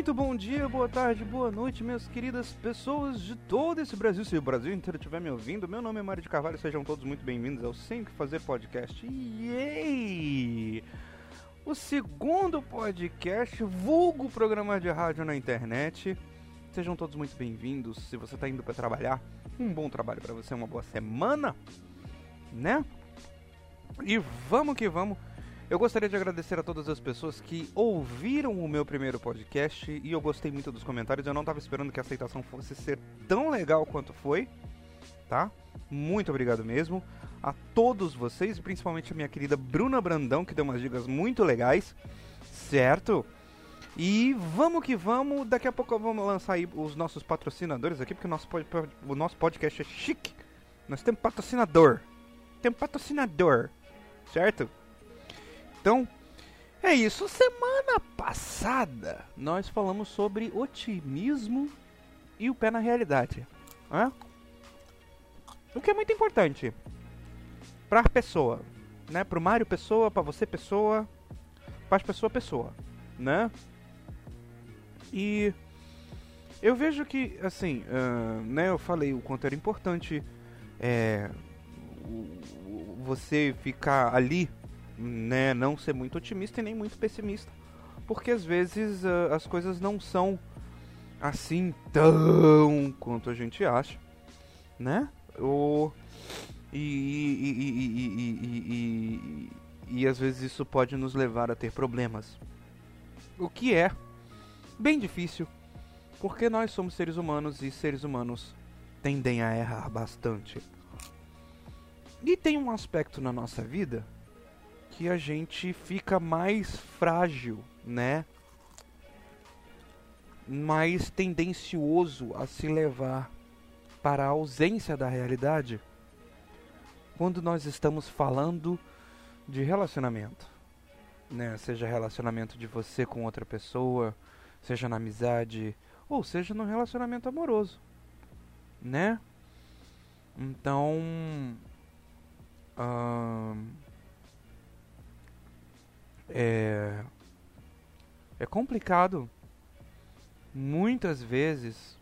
Muito bom dia, boa tarde, boa noite, minhas queridas pessoas de todo esse Brasil. Se o Brasil inteiro estiver me ouvindo, meu nome é Mário de Carvalho, sejam todos muito bem-vindos ao Sempre Fazer Podcast. Yay! O segundo podcast, vulgo programa de rádio na internet. Sejam todos muito bem-vindos. Se você está indo para trabalhar, um bom trabalho para você, uma boa semana, né? E vamos que vamos. Eu gostaria de agradecer a todas as pessoas que ouviram o meu primeiro podcast e eu gostei muito dos comentários. Eu não estava esperando que a aceitação fosse ser tão legal quanto foi, tá? Muito obrigado mesmo a todos vocês, principalmente a minha querida Bruna Brandão, que deu umas dicas muito legais, certo? E vamos que vamos, daqui a pouco vamos lançar aí os nossos patrocinadores aqui, porque o nosso, o nosso podcast é chique. Nós temos patrocinador. Temos patrocinador, certo? Então, é isso. Semana passada nós falamos sobre otimismo e o pé na realidade. Né? O que é muito importante para a pessoa, né? Para o Mário pessoa, para você pessoa, para as pessoas pessoa, né? E eu vejo que, assim, uh, né? Eu falei o quanto era importante é, você ficar ali né, não ser muito otimista e nem muito pessimista. Porque às vezes uh, as coisas não são assim tão quanto a gente acha, né? O, e, e, e, e, às vezes isso pode nos levar a ter problemas. O que é bem difícil, porque nós somos seres humanos e seres humanos tendem a errar bastante. E tem um aspecto na nossa vida que a gente fica mais frágil, né? Mais tendencioso a se levar para a ausência da realidade quando nós estamos falando de relacionamento, né? Seja relacionamento de você com outra pessoa, seja na amizade ou seja no relacionamento amoroso, né? Então, hum, é, é complicado muitas vezes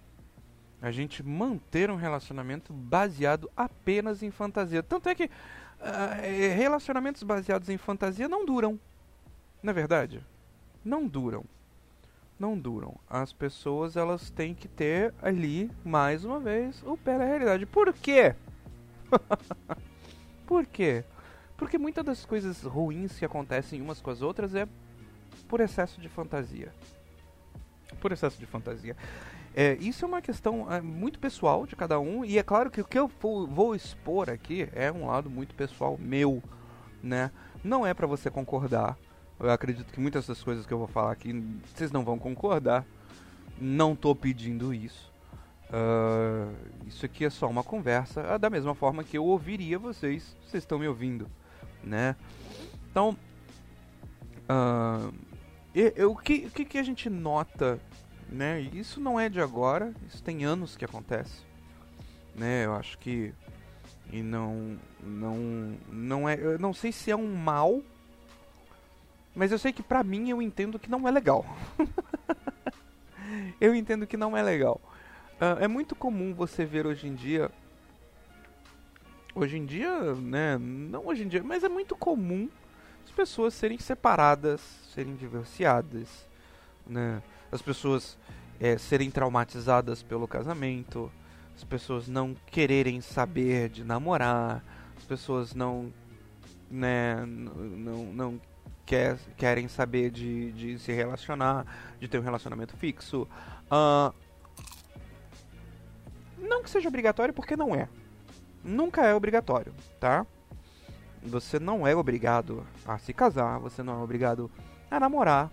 a gente manter um relacionamento baseado apenas em fantasia. Tanto é que uh, relacionamentos baseados em fantasia não duram. Não é verdade? Não duram. Não duram. As pessoas elas têm que ter ali, mais uma vez, o pé na realidade. Por quê? Por quê? Porque muitas das coisas ruins que acontecem umas com as outras é por excesso de fantasia. Por excesso de fantasia. É, isso é uma questão é, muito pessoal de cada um, e é claro que o que eu vou, expor aqui é um lado muito pessoal meu, né? Não é para você concordar. Eu acredito que muitas das coisas que eu vou falar aqui vocês não vão concordar. Não tô pedindo isso. Uh, isso aqui é só uma conversa, da mesma forma que eu ouviria vocês, vocês estão me ouvindo né? Então, uh, o que, que, que a gente nota, né? Isso não é de agora, isso tem anos que acontece, né? Eu acho que e não não não é, eu não sei se é um mal, mas eu sei que pra mim eu entendo que não é legal. eu entendo que não é legal. Uh, é muito comum você ver hoje em dia hoje em dia, né, não hoje em dia, mas é muito comum as pessoas serem separadas, serem divorciadas, né, as pessoas é, serem traumatizadas pelo casamento, as pessoas não quererem saber de namorar, as pessoas não, né, não, não quer, querem saber de, de se relacionar, de ter um relacionamento fixo. Uh, não que seja obrigatório, porque não é nunca é obrigatório, tá? Você não é obrigado a se casar, você não é obrigado a namorar.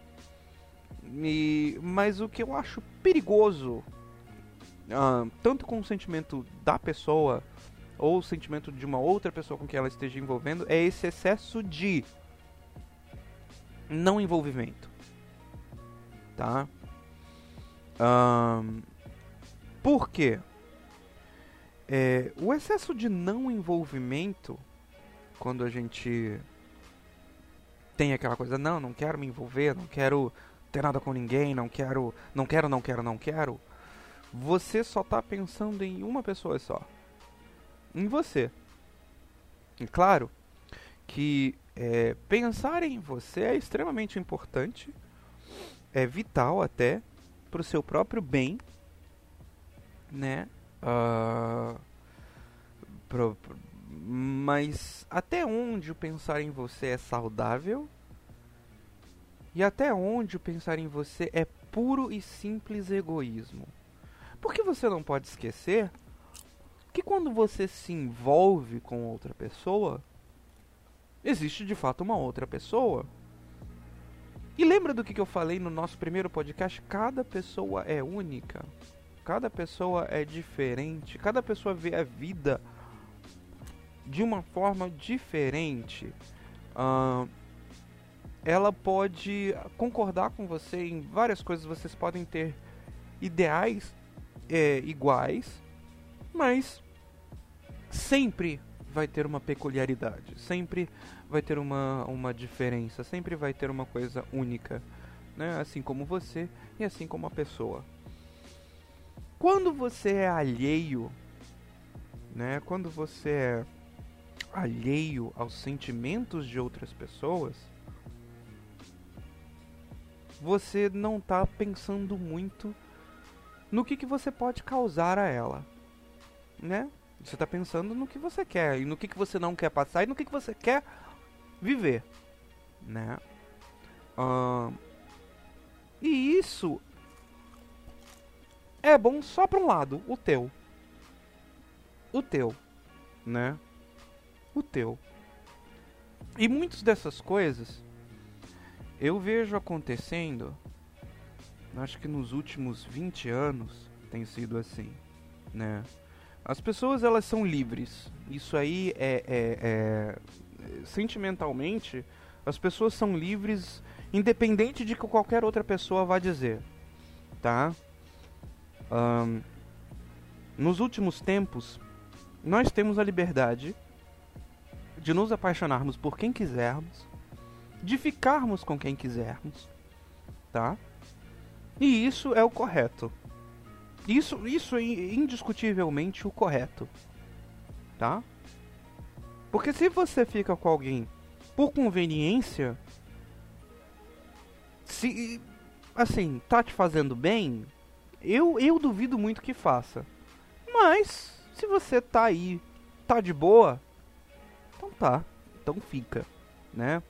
E, mas o que eu acho perigoso, uh, tanto com o sentimento da pessoa ou o sentimento de uma outra pessoa com que ela esteja envolvendo, é esse excesso de não envolvimento, tá? Um, por quê? É, o excesso de não envolvimento, quando a gente tem aquela coisa, não, não quero me envolver, não quero ter nada com ninguém, não quero, não quero, não quero, não quero, você só tá pensando em uma pessoa só. Em você. E claro que é, pensar em você é extremamente importante, é vital até para o seu próprio bem, né? Uh, pro, pro, mas até onde o pensar em você é saudável e até onde o pensar em você é puro e simples egoísmo. Porque você não pode esquecer que quando você se envolve com outra pessoa, existe de fato uma outra pessoa. E lembra do que eu falei no nosso primeiro podcast? Cada pessoa é única. Cada pessoa é diferente. Cada pessoa vê a vida de uma forma diferente. Uh, ela pode concordar com você em várias coisas. Vocês podem ter ideais é, iguais, mas sempre vai ter uma peculiaridade, sempre vai ter uma, uma diferença, sempre vai ter uma coisa única, né? assim como você e assim como a pessoa. Quando você é alheio, né? quando você é alheio aos sentimentos de outras pessoas, você não está pensando muito no que, que você pode causar a ela, né? Você está pensando no que você quer e no que, que você não quer passar e no que, que você quer viver, né? Uh, e isso é bom só para um lado, o teu. O teu, né? O teu. E muitas dessas coisas eu vejo acontecendo acho que nos últimos 20 anos tem sido assim, né? As pessoas elas são livres. Isso aí é, é, é sentimentalmente as pessoas são livres independente de que qualquer outra pessoa vá dizer, tá? Um, nos últimos tempos nós temos a liberdade de nos apaixonarmos por quem quisermos, de ficarmos com quem quisermos, tá? E isso é o correto. Isso, isso é indiscutivelmente o correto. Tá? Porque se você fica com alguém por conveniência, se assim, tá te fazendo bem, eu eu duvido muito que faça. Mas se você tá aí, tá de boa, então tá, então fica, né?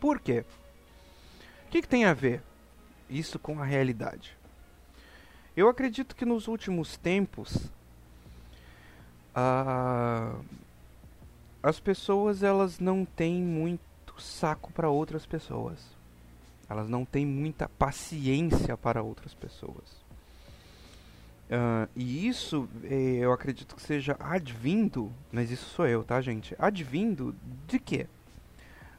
Por quê? O que, que tem a ver? isso com a realidade. Eu acredito que nos últimos tempos uh, as pessoas elas não têm muito saco para outras pessoas. Elas não têm muita paciência para outras pessoas. Uh, e isso eh, eu acredito que seja advindo, mas isso sou eu, tá, gente? Advindo de quê?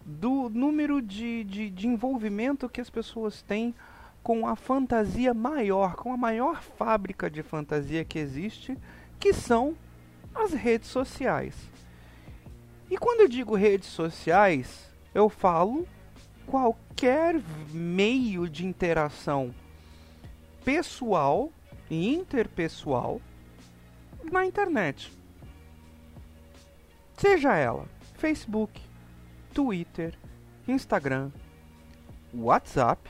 Do número de, de, de envolvimento que as pessoas têm com a fantasia maior, com a maior fábrica de fantasia que existe, que são as redes sociais. E quando eu digo redes sociais, eu falo qualquer meio de interação pessoal e interpessoal na internet. Seja ela Facebook, Twitter, Instagram, WhatsApp,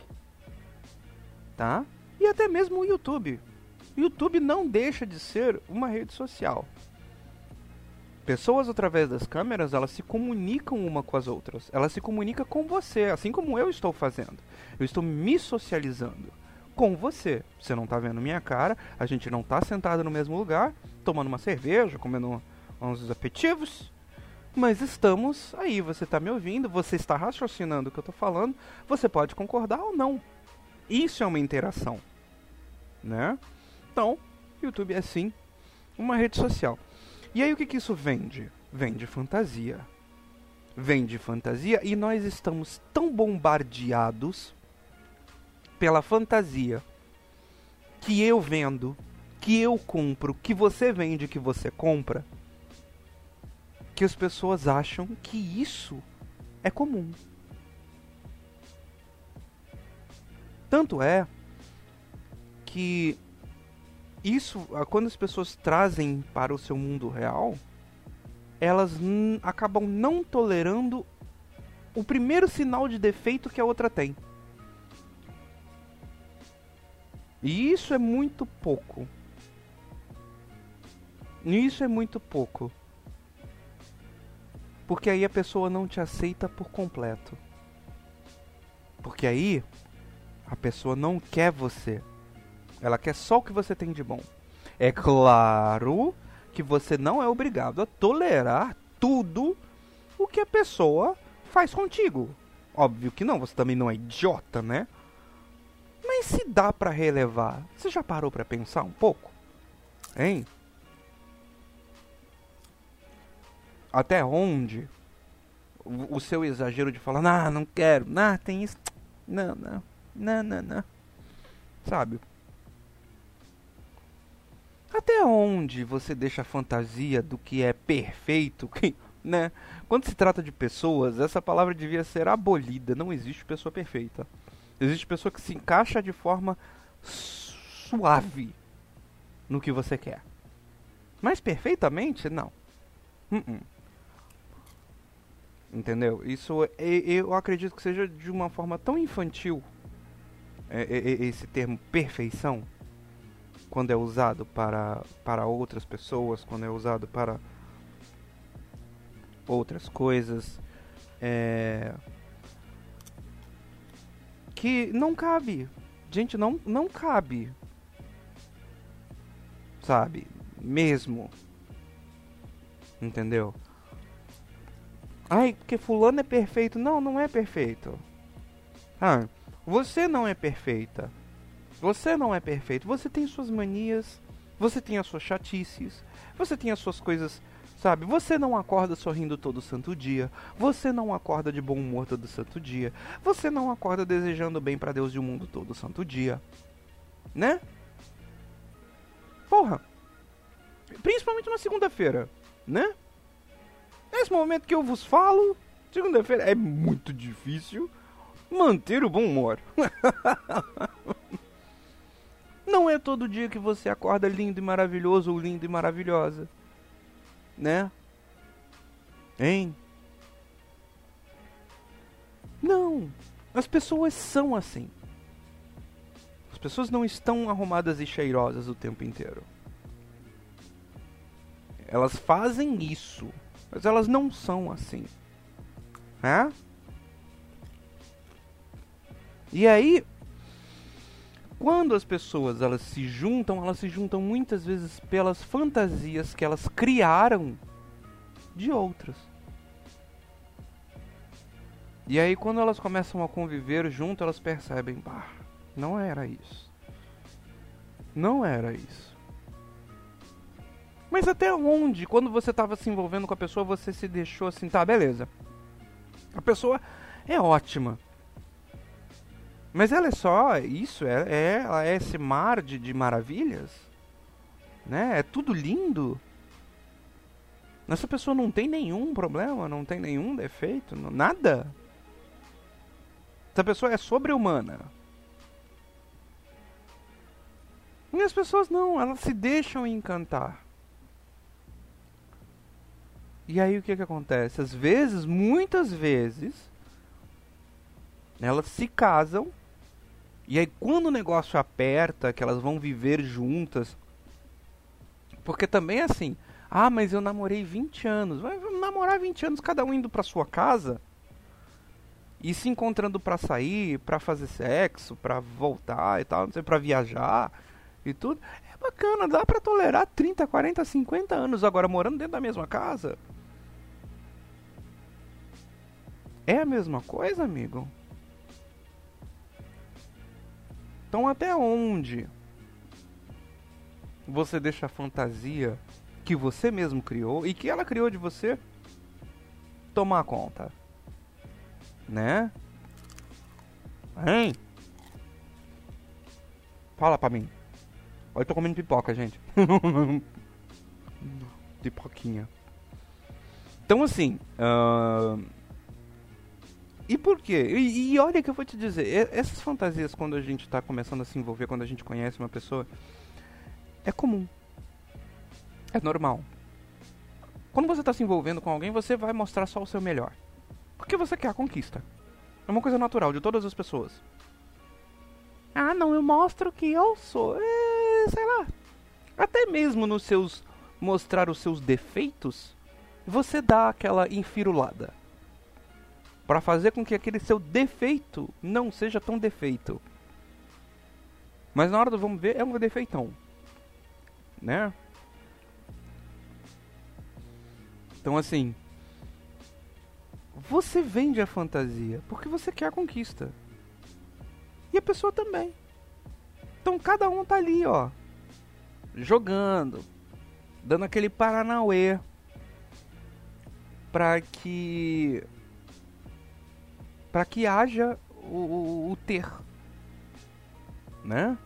tá? E até mesmo o YouTube. YouTube não deixa de ser uma rede social. Pessoas através das câmeras, elas se comunicam uma com as outras. Elas se comunicam com você, assim como eu estou fazendo. Eu estou me socializando com você. Você não está vendo minha cara, a gente não está sentado no mesmo lugar, tomando uma cerveja, comendo uns aperitivos, mas estamos aí, você está me ouvindo, você está raciocinando o que eu estou falando, você pode concordar ou não. Isso é uma interação, né? Então, YouTube é sim uma rede social. E aí o que, que isso vende? Vende fantasia. Vende fantasia e nós estamos tão bombardeados pela fantasia que eu vendo, que eu compro, que você vende, que você compra, que as pessoas acham que isso é comum. Tanto é que isso, quando as pessoas trazem para o seu mundo real, elas acabam não tolerando o primeiro sinal de defeito que a outra tem. E isso é muito pouco. Isso é muito pouco. Porque aí a pessoa não te aceita por completo. Porque aí a pessoa não quer você. Ela quer só o que você tem de bom. É claro que você não é obrigado a tolerar tudo o que a pessoa faz contigo. Óbvio que não, você também não é idiota, né? Mas se dá para relevar, você já parou para pensar um pouco? Hein? Até onde o, seu exagero de falar, ah, não quero, ah, tem isso, não, não, não, não, não. Sabe? Onde você deixa a fantasia do que é perfeito, que, né? Quando se trata de pessoas, essa palavra devia ser abolida. Não existe pessoa perfeita. Existe pessoa que se encaixa de forma suave no que você quer. Mas perfeitamente, não. Uh -uh. Entendeu? Isso é, eu acredito que seja de uma forma tão infantil é, é, esse termo perfeição quando é usado para, para outras pessoas, quando é usado para outras coisas, é, que não cabe. Gente, não, não cabe. Sabe? Mesmo. Entendeu? Ai, porque fulano é perfeito. Não, não é perfeito. Ah, você não é perfeita. Você não é perfeito. Você tem suas manias, você tem as suas chatices, você tem as suas coisas, sabe? Você não acorda sorrindo todo santo dia, você não acorda de bom humor todo santo dia, você não acorda desejando bem para Deus e o mundo todo santo dia, né? Porra. Principalmente uma segunda-feira, né? Nesse momento que eu vos falo, segunda-feira é muito difícil manter o bom humor. Não é todo dia que você acorda lindo e maravilhoso ou lindo e maravilhosa. Né? Hein? Não. As pessoas são assim. As pessoas não estão arrumadas e cheirosas o tempo inteiro. Elas fazem isso mas elas não são assim. Né? E aí, quando as pessoas elas se juntam, elas se juntam muitas vezes pelas fantasias que elas criaram de outras. E aí quando elas começam a conviver junto, elas percebem, bah, não era isso. Não era isso. Mas até onde, quando você estava se envolvendo com a pessoa, você se deixou assim, tá, beleza. A pessoa é ótima. Mas ela é só isso, é, é, ela é esse mar de, de maravilhas, né? É tudo lindo. Essa pessoa não tem nenhum problema, não tem nenhum defeito, não, nada. Essa pessoa é sobre-humana. E as pessoas não, elas se deixam encantar. E aí o que que acontece? Às vezes, muitas vezes, elas se casam e aí quando o negócio aperta, que elas vão viver juntas, porque também é assim, ah, mas eu namorei 20 anos. Vai namorar 20 anos cada um indo para sua casa e se encontrando para sair, para fazer sexo, para voltar e tal, não sei, para viajar e tudo. É bacana, dá para tolerar 30, 40, 50 anos agora morando dentro da mesma casa. É a mesma coisa, amigo? Então até onde você deixa a fantasia que você mesmo criou e que ela criou de você tomar conta? Né? Hein? Fala pra mim. Olha, eu tô comendo pipoca, gente. Pipoquinha. Então assim, uh E por quê? E, e, olha que eu vou te dizer, essas fantasias quando a gente está começando a se envolver, quando a gente conhece uma pessoa, é comum. É normal. Quando você está se envolvendo com alguém, você vai mostrar só o seu melhor. Porque você quer a conquista. É uma coisa natural de todas as pessoas. Ah, não, eu mostro que eu sou. É, sei lá. Até mesmo nos seus. mostrar os seus defeitos, você dá aquela infirulada para fazer com que aquele seu defeito não seja tão defeito. Mas na hora do vamos ver, é um defeitão. Né? Então assim, você vende a fantasia porque você quer a conquista. E a pessoa também. Então cada um tá ali, ó, jogando, dando aquele paranauê para que para que haja o, o, o, ter, né?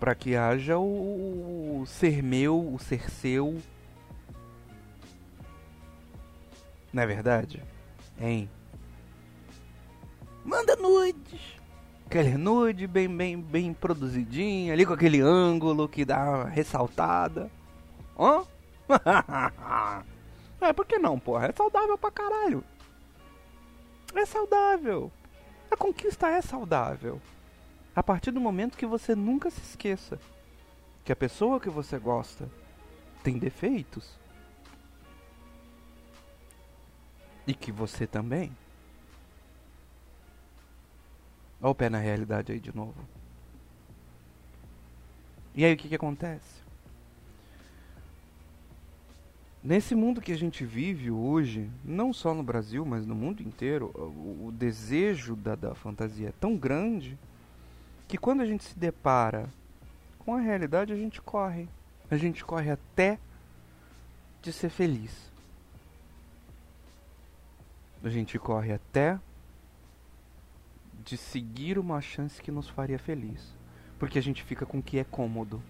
Para que haja o, o ser meu, o ser seu. Não é verdade? Hein? Manda nudes! Aquele nude bem, bem, bem produzidinho, ali com aquele ângulo que dá uma ressaltada. Hã? é, por que não, porra? É saudável pra caralho é saudável. A conquista é saudável. A partir do momento que você nunca se esqueça que a pessoa que você gosta tem defeitos e que você também. Olha o pé na realidade aí de novo. E aí o que, que acontece? Nesse mundo que a gente vive hoje, não só no Brasil, mas no mundo inteiro, o, o desejo da, da fantasia é tão grande que quando a gente se depara com a realidade, a gente corre. A gente corre até de ser feliz. A gente corre até de seguir uma chance que nos faria feliz. Porque a gente fica com o que é cômodo.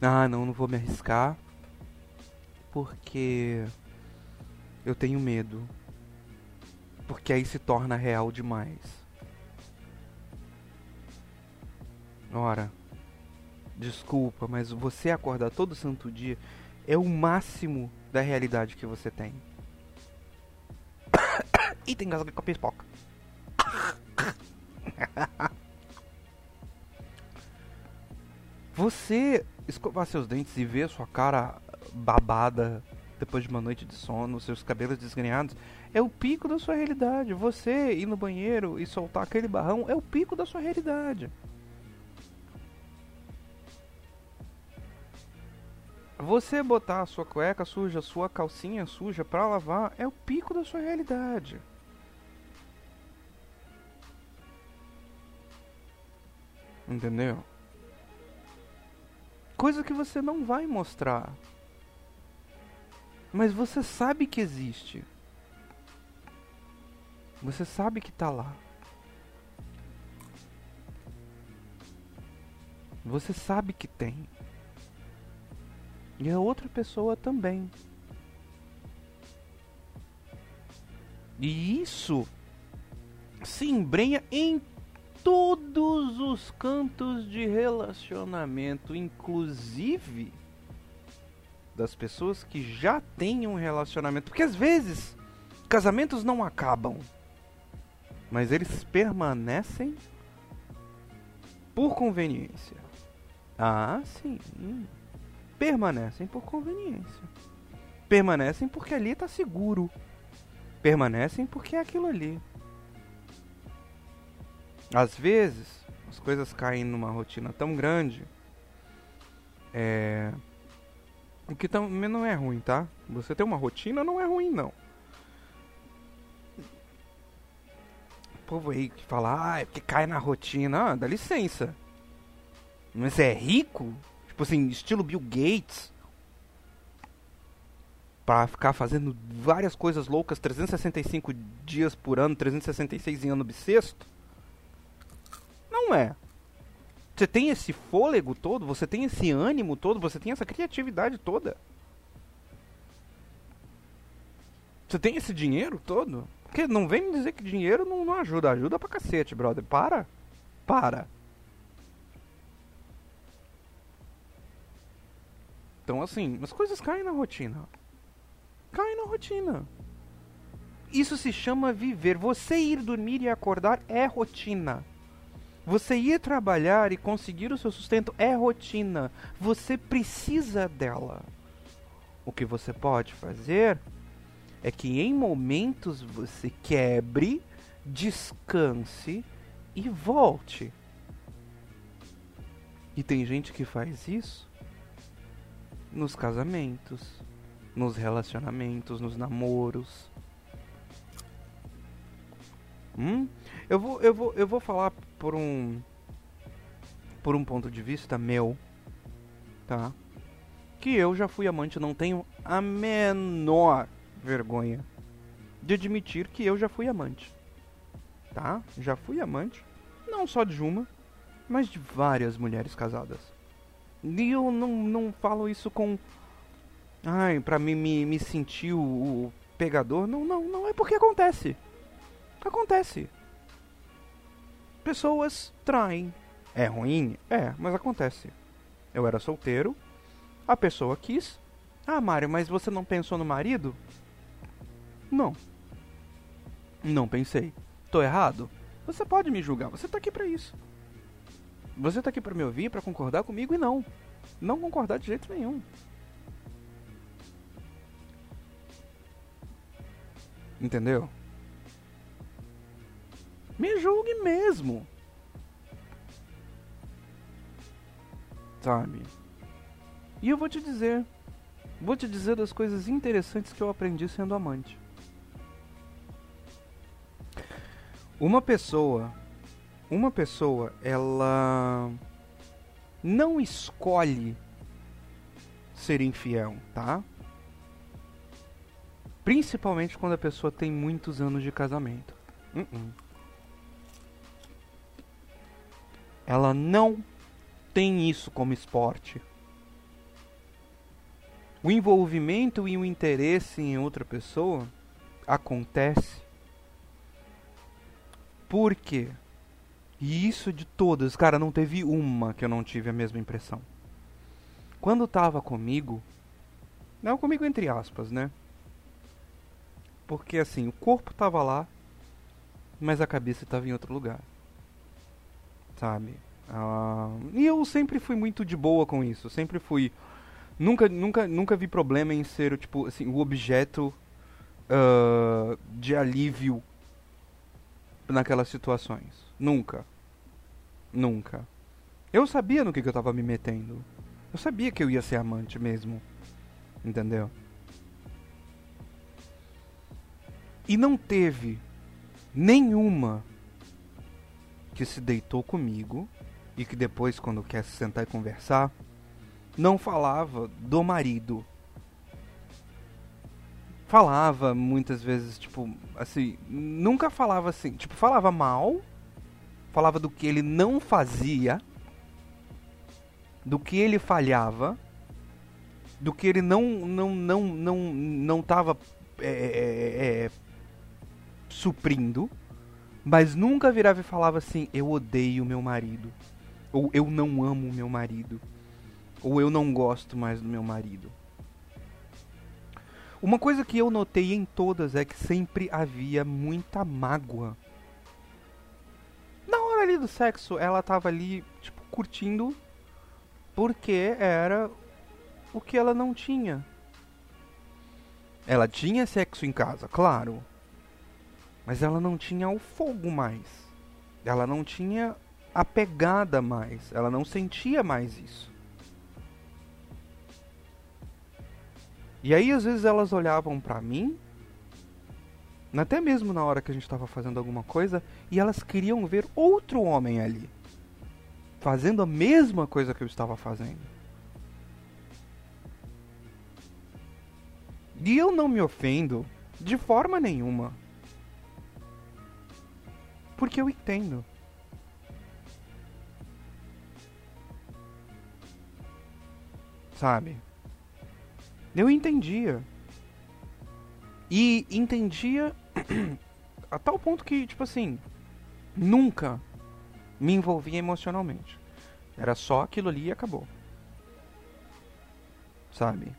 Ah, não, não vou me arriscar porque eu tenho medo. Porque aí se torna real demais. Ora, desculpa, mas você acordar todo santo dia é o máximo da realidade que você tem. e tem gasga com a pipoca. você escovar seus dentes e ver sua cara babada depois de uma noite de sono, seus cabelos desgrenhados, é o pico da sua realidade. Você ir no banheiro e soltar aquele barrão é o pico da sua realidade. Você botar a sua cueca suja, sua calcinha suja pra lavar é o pico da sua realidade. Entendeu? Coisa que você não vai mostrar mas você sabe que existe. Você sabe que está lá. Você sabe que tem. E a outra pessoa também. E isso se embrenha em todos os cantos de relacionamento, inclusive das pessoas que já têm um relacionamento. Porque às vezes casamentos não acabam, mas eles permanecem por conveniência. Ah, sim. Permanecem por conveniência. Permanecem porque ali está seguro. Permanecem porque é aquilo ali. Às vezes, as coisas caem numa rotina tão grande. É, o que também não é ruim, tá? Você ter uma rotina não é ruim, não. O povo aí que fala, ah, é porque cai na rotina. Ah, dá licença. Mas é rico? Tipo assim, estilo Bill Gates. Pra ficar fazendo várias coisas loucas 365 dias por ano, 366 em ano bissexto? Não é. Você tem esse fôlego todo, você tem esse ânimo todo, você tem essa criatividade toda. Você tem esse dinheiro todo? Porque não vem me dizer que dinheiro não, não ajuda. Ajuda pra cacete, brother. Para. Para. Então, assim, as coisas caem na rotina. Caem na rotina. Isso se chama viver. Você ir dormir e acordar é rotina. Você ir trabalhar e conseguir o seu sustento é rotina. Você precisa dela. O que você pode fazer é que em momentos você quebre, descanse e volte. E tem gente que faz isso nos casamentos, nos relacionamentos, nos namoros. Hum? Eu vou, eu vou, eu vou falar por um por um ponto de vista meu, tá? Que eu já fui amante, não tenho a menor vergonha de admitir que eu já fui amante. Tá? Já fui amante, não só de uma, mas de várias mulheres casadas. E eu não, não falo isso com. Ai, pra mim me, me sentir o, o pegador. Não, não, não é porque acontece. Acontece. Pessoas traem. É ruim? É, mas acontece. Eu era solteiro, a pessoa quis. Ah, Mário, mas você não pensou no marido? Não. Não pensei. Tô errado? Você pode me julgar, você tá aqui para isso. Você tá aqui para me ouvir, para concordar comigo e não. Não concordar de jeito nenhum. Entendeu? Me julgue mesmo. Sabe? E eu vou te dizer. Vou te dizer das coisas interessantes que eu aprendi sendo amante. Uma pessoa, uma pessoa, ela não escolhe ser infiel, tá? Principalmente quando a pessoa tem muitos anos de casamento. Uh -uh. Ela não tem isso como esporte. O envolvimento e o interesse em outra pessoa acontece por quê? E isso de todas, cara, não teve uma que eu não tive a mesma impressão. Quando tava comigo, não comigo entre aspas, né? Porque assim, o corpo tava lá, mas a cabeça tava em outro lugar. Sabe? Uh, e eu sempre fui muito de boa com isso, sempre fui nunca nunca nunca vi problema em ser tipo assim o objeto uh, de alívio naquelas situações. Nunca. Nunca. Eu sabia no que, que eu tava me metendo. Eu sabia que eu ia ser amante mesmo. Entendeu? E não teve nenhuma que se deitou comigo e que depois, quando quer se sentar e conversar, não falava do marido. Falava muitas vezes, tipo, assim, nunca falava assim, tipo, falava mal, falava do que ele não fazia, do que ele falhava, do que ele não não não não não tava é, é, é, suprindo, mas nunca virava e falava assim, eu odeio meu marido, ou eu não amo meu marido, ou eu não gosto mais do meu marido. Uma coisa que eu notei em todas é que sempre havia muita mágoa. Na hora ali do sexo, ela tava ali, tipo, curtindo porque era o que ela não tinha. Ela tinha sexo em casa, claro. Mas ela não tinha o fogo mais. Ela não tinha a pegada mais. Ela não sentia mais isso. E aí às vezes elas olhavam para mim, até mesmo na hora que a gente estava fazendo alguma coisa, e elas queriam ver outro homem ali, fazendo a mesma coisa que eu estava fazendo. E eu não me ofendo de forma nenhuma. Porque eu entendo. Sabe? Eu entendia. E entendia A tal ponto que, tipo assim, nunca me envolvia emocionalmente. Era só aquilo ali e acabou. Sabe?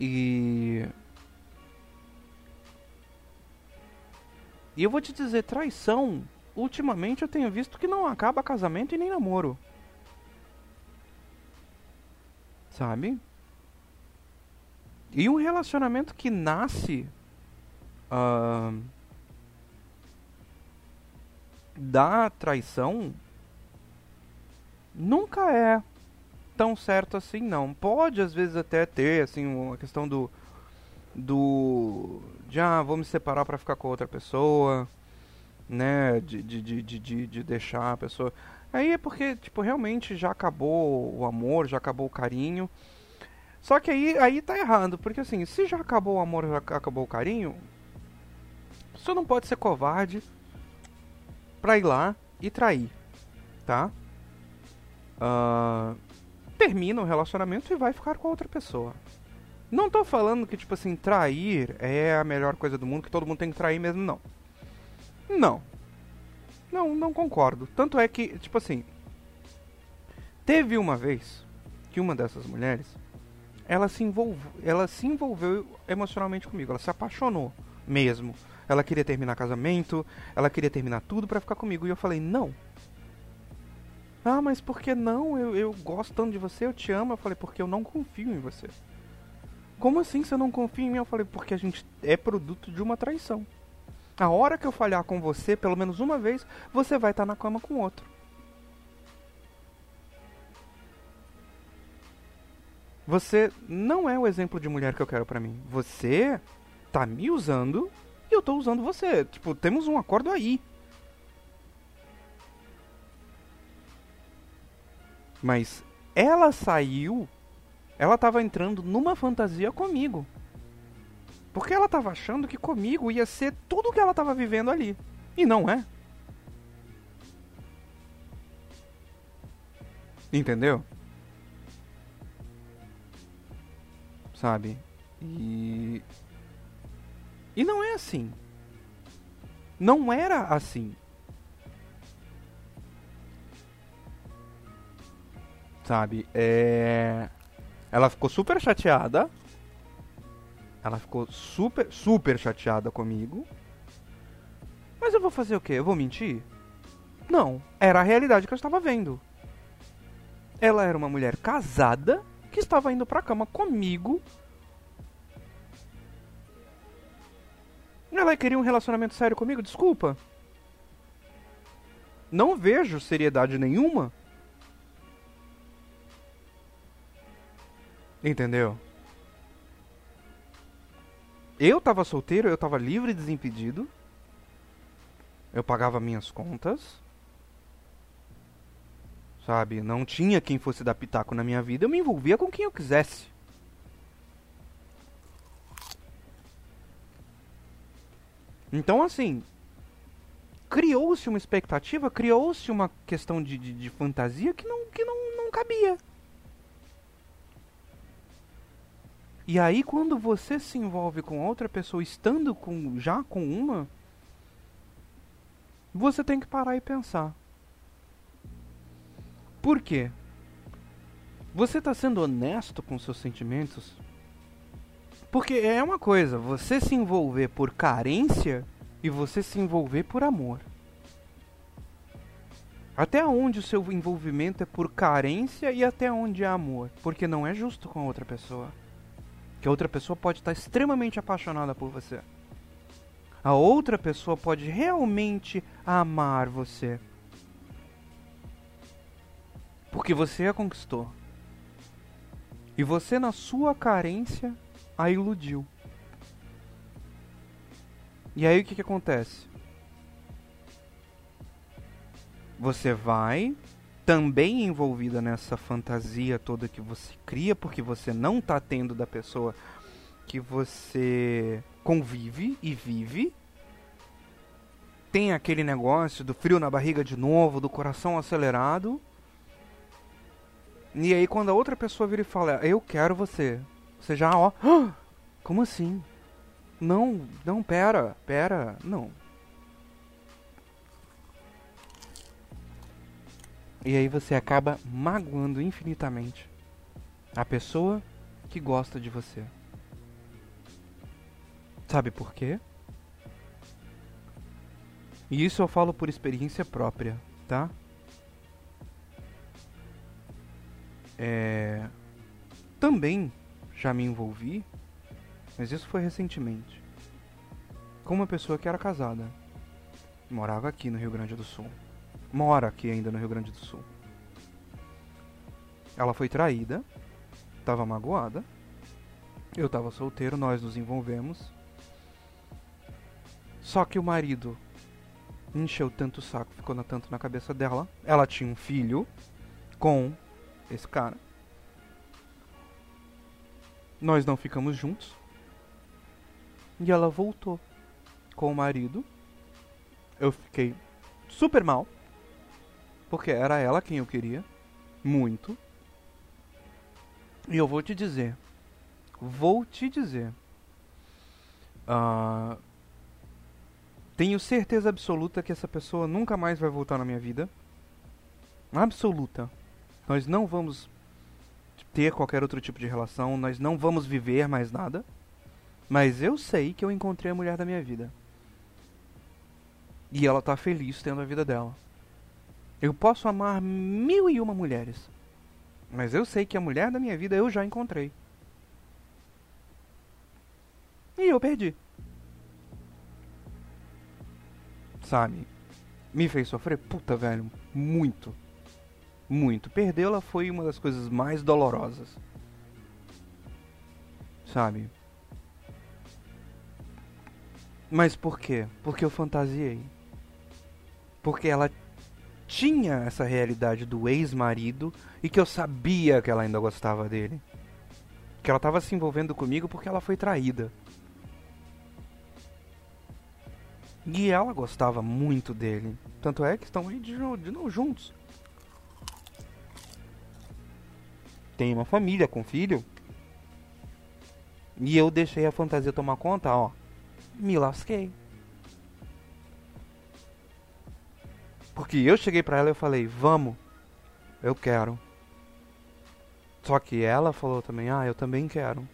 E. E eu vou te dizer, traição, ultimamente eu tenho visto que não acaba casamento e nem namoro. Sabe? E um relacionamento que nasce uh, da traição nunca é tão certo assim não. Pode às vezes até ter assim uma questão do do de ah, vou me separar para ficar com outra pessoa, né, de, de, de, de, de deixar a pessoa. Aí é porque tipo realmente já acabou o amor, já acabou o carinho. Só que aí, aí tá errado, porque assim, se já acabou o amor, já acabou o carinho, você não pode ser covarde pra ir lá e trair, tá? Uh, termina o relacionamento e vai ficar com outra pessoa. Não tô falando que, tipo assim, trair é a melhor coisa do mundo, que todo mundo tem que trair mesmo, não. Não. Não, não concordo. Tanto é que, tipo assim, teve uma vez que uma dessas mulheres ela se envolveu, ela se envolveu emocionalmente comigo, ela se apaixonou mesmo. Ela queria terminar casamento, ela queria terminar tudo para ficar comigo e eu falei: "Não". Ah, mas por que não? Eu, eu gosto tanto de você, eu te amo. Eu falei: "Porque eu não confio em você". Como assim você não confia em mim? Eu falei: "Porque a gente é produto de uma traição". A hora que eu falhar com você, pelo menos uma vez, você vai estar na cama com outro. Você não é o exemplo de mulher que eu quero para mim. Você tá me usando e eu tô usando você. Tipo, temos um acordo aí. Mas ela saiu, ela tava entrando numa fantasia comigo. Porque ela tava achando que comigo ia ser tudo que ela tava vivendo ali. E não é. Entendeu? sabe? E. E não é assim. Não era assim. Sabe? É. Ela ficou super chateada. Ela ficou super, super chateada comigo. Mas eu vou fazer o quê? Eu vou mentir? Não. Era a realidade que eu estava vendo. Ela era uma mulher casada que estava indo pra cama comigo. Ela queria um relacionamento sério comigo? Desculpa. Não vejo seriedade nenhuma. Entendeu? Eu tava solteiro, eu tava livre e desimpedido. Eu pagava minhas contas sabe? Não tinha quem fosse dar pitaco na minha vida, eu me envolvia com quem eu quisesse. Então, assim, criou-se uma expectativa, criou-se uma questão de, de, de, fantasia que não, que não, não cabia. E aí, quando você se envolve com outra pessoa, estando com, já com uma, você tem que parar e pensar. Por quê? Você está sendo honesto com seus sentimentos? Porque é uma coisa, você se envolver por carência e você se envolver por amor. Até onde o seu envolvimento é por carência e até onde é amor? Porque não é justo com a outra pessoa. Que a outra pessoa pode estar extremamente apaixonada por você. A outra pessoa pode realmente amar você. Porque você a conquistou. E você, na sua carência, a iludiu. E aí o que, que acontece? Você vai também envolvida nessa fantasia toda que você cria, porque você não está tendo da pessoa que você convive e vive. Tem aquele negócio do frio na barriga de novo, do coração acelerado. E aí quando a outra pessoa vira e fala, eu quero você, você já, ó, Como assim? Não, não, pera, pera, não. E aí você acaba magoando infinitamente a pessoa que gosta de você. Sabe por quê? E isso eu falo por experiência própria, tá? É... Também já me envolvi, mas isso foi recentemente, com uma pessoa que era casada. Morava aqui no Rio Grande do Sul. Mora aqui ainda no Rio Grande do Sul. Ela foi traída, estava magoada. Eu estava solteiro, nós nos envolvemos. Só que o marido encheu tanto o saco, ficou na, tanto na cabeça dela. Ela tinha um filho com esse cara. Nós não ficamos juntos. E ela voltou com o marido. Eu fiquei super mal. Porque era ela quem eu queria. Muito. E eu vou te dizer. Vou te dizer. Uh, tenho certeza absoluta que essa pessoa nunca mais vai voltar na minha vida. Absoluta. Nós não vamos ter qualquer outro tipo de relação, nós não vamos viver mais nada. Mas eu sei que eu encontrei a mulher da minha vida. E ela tá feliz tendo a vida dela. Eu posso amar mil e uma mulheres. Mas eu sei que a mulher da minha vida eu já encontrei. E eu perdi. Sabe? Me fez sofrer? Puta, velho. Muito muito. Perdê-la foi uma das coisas mais dolorosas. Sabe? Mas por quê? Porque eu fantasiei. Porque ela tinha essa realidade do ex-marido e que eu sabia que ela ainda gostava dele. Que ela estava se envolvendo comigo porque ela foi traída. E ela gostava muito dele. Tanto é que estão aí de, de novo juntos. tem uma família com filho. E eu deixei a fantasia tomar conta, ó. Me lasquei. Porque eu cheguei pra ela e eu falei, vamos, eu quero. Só que ela falou também, ah, eu também quero.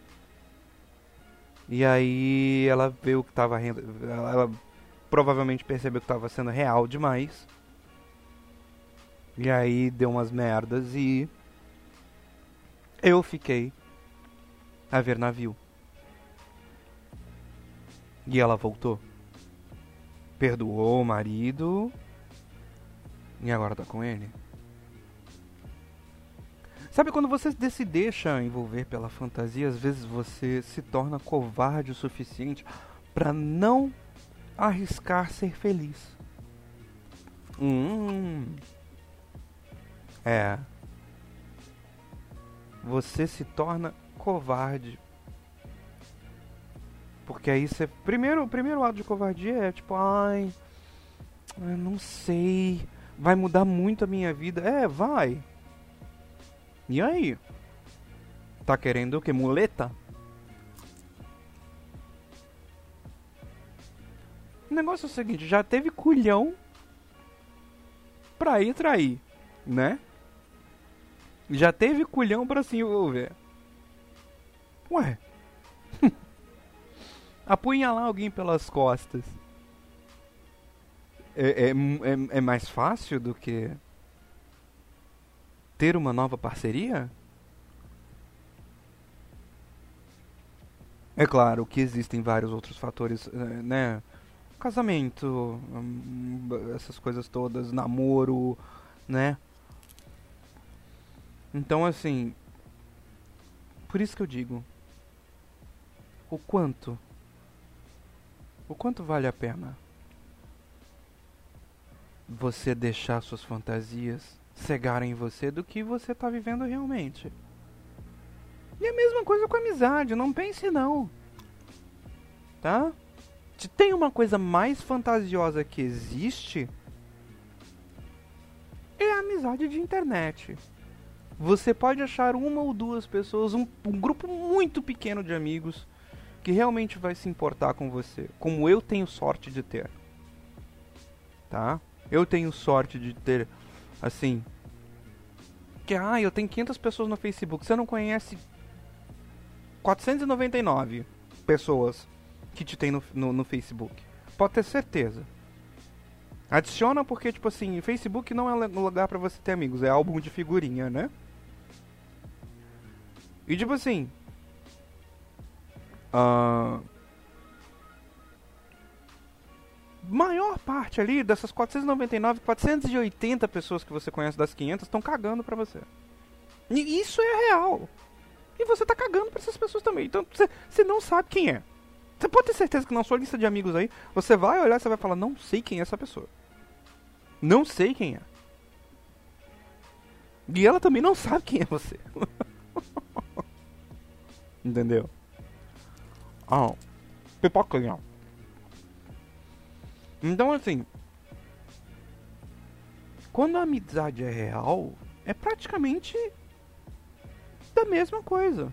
E aí ela viu que tava ela provavelmente percebeu que tava sendo real demais. E aí deu umas merdas e eu fiquei a ver navio. E ela voltou. Perdoou o marido. E agora tá com ele. Sabe quando você se deixa envolver pela fantasia, às vezes você se torna covarde o suficiente para não arriscar ser feliz. Hum. É você se torna covarde. Porque aí você. Primeiro, o primeiro ato de covardia é tipo, ai. Eu não sei. Vai mudar muito a minha vida. É, vai. E aí? Tá querendo o que? Muleta? O negócio é o seguinte, já teve culhão pra ir trair, né? Já teve culhão pra se envolver. Ué. Apunhalar alguém pelas costas. É, é, é, é mais fácil do que ter uma nova parceria? É claro que existem vários outros fatores, eh, né? Casamento, hum, essas coisas todas, namoro, né? Então, assim. Por isso que eu digo. O quanto. O quanto vale a pena você deixar suas fantasias cegarem você do que você está vivendo realmente. E a mesma coisa com a amizade, não pense não. Tá? Se tem uma coisa mais fantasiosa que existe, é a amizade de internet você pode achar uma ou duas pessoas, um, um grupo muito pequeno de amigos, que realmente vai se importar com você, como eu tenho sorte de ter. Tá? Eu tenho sorte de ter, assim. Que, ah, eu tenho 500 pessoas no Facebook. Você não conhece 499 pessoas que te tem no, no, no Facebook. Pode ter certeza. Adiciona porque, tipo assim, Facebook não é lugar para você ter amigos, é álbum de figurinha, né? E tipo assim. Uh, maior parte ali dessas 499, 480 pessoas que você conhece das 500 estão cagando pra você. E isso é real. E você tá cagando pra essas pessoas também. Então você não sabe quem é. Você pode ter certeza que na sua lista de amigos aí, você vai olhar e você vai falar, não sei quem é essa pessoa. Não sei quem é. E ela também não sabe quem é você. Entendeu? Ah, pipoquinha. Então assim, quando a amizade é real, é praticamente da mesma coisa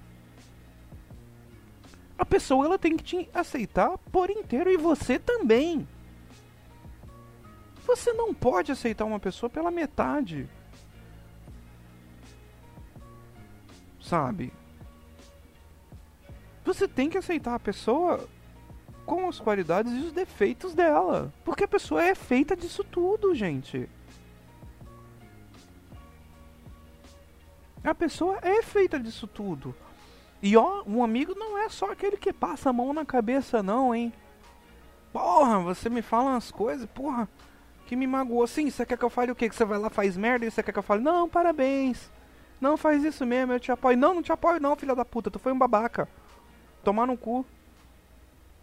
a pessoa ela tem que te aceitar por inteiro e você também. Você não pode aceitar uma pessoa pela metade. Sabe? Você tem que aceitar a pessoa com as qualidades e os defeitos dela. Porque a pessoa é feita disso tudo, gente. A pessoa é feita disso tudo. E ó, um amigo não é só aquele que passa a mão na cabeça, não, hein? Porra, você me fala umas coisas, porra, que me magoou. Sim, você quer que eu fale o quê? Que você vai lá, faz merda e você quer que eu fale, não, parabéns. Não, faz isso mesmo, eu te apoio. Não, não te apoio não, filha da puta, tu foi um babaca. Tomar no cu.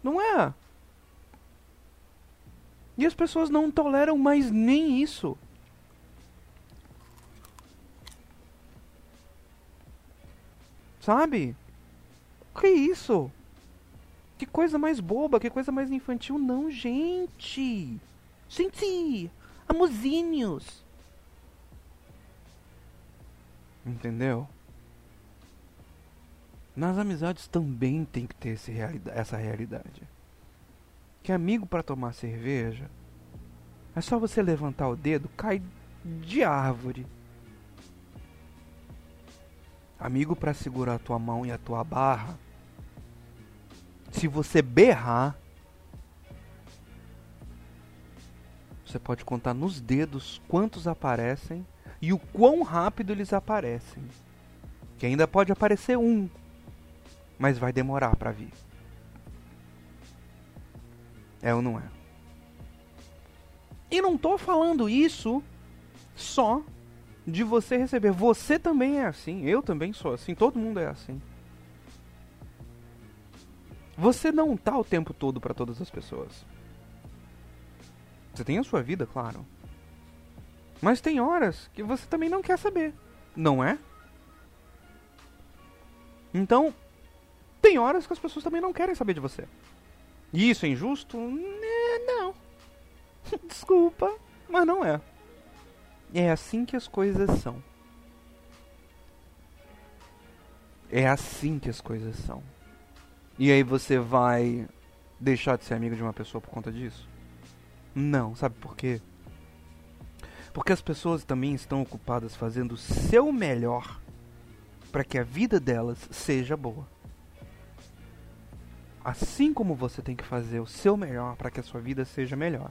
Não é? E as pessoas não toleram mais nem isso. Sabe? Que isso? Que coisa mais boba, que coisa mais infantil. Não, gente. Gente, amozinhos. Entendeu? Nas amizades também tem que ter essa realidade. Que amigo para tomar cerveja é só você levantar o dedo, cai de árvore. Amigo para segurar a tua mão e a tua barra. Se você berrar, você pode contar nos dedos quantos aparecem e o quão rápido eles aparecem. Que ainda pode aparecer um, mas vai demorar para vir. É ou não é? E não tô falando isso só de você receber. Você também é assim, eu também sou assim, todo mundo é assim. Você não tá o tempo todo para todas as pessoas. Você tem a sua vida, claro. Mas tem horas que você também não quer saber, não é? Então, tem horas que as pessoas também não querem saber de você. E isso é injusto? Não. Desculpa, mas não é. É assim que as coisas são. É assim que as coisas são. E aí você vai deixar de ser amigo de uma pessoa por conta disso? Não, sabe por quê? Porque as pessoas também estão ocupadas fazendo o seu melhor para que a vida delas seja boa. Assim como você tem que fazer o seu melhor para que a sua vida seja melhor.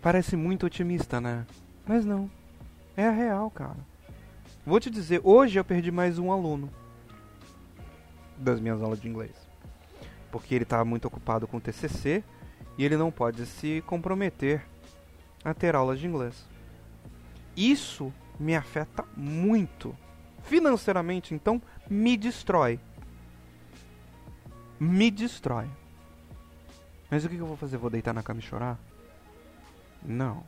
Parece muito otimista, né? Mas não. É a real, cara. Vou te dizer, hoje eu perdi mais um aluno das minhas aulas de inglês. Porque ele estava muito ocupado com o TCC e ele não pode se comprometer a ter aulas de inglês. Isso me afeta muito. Financeiramente, então, me destrói. Me destrói. Mas o que eu vou fazer? Vou deitar na cama e chorar? Não.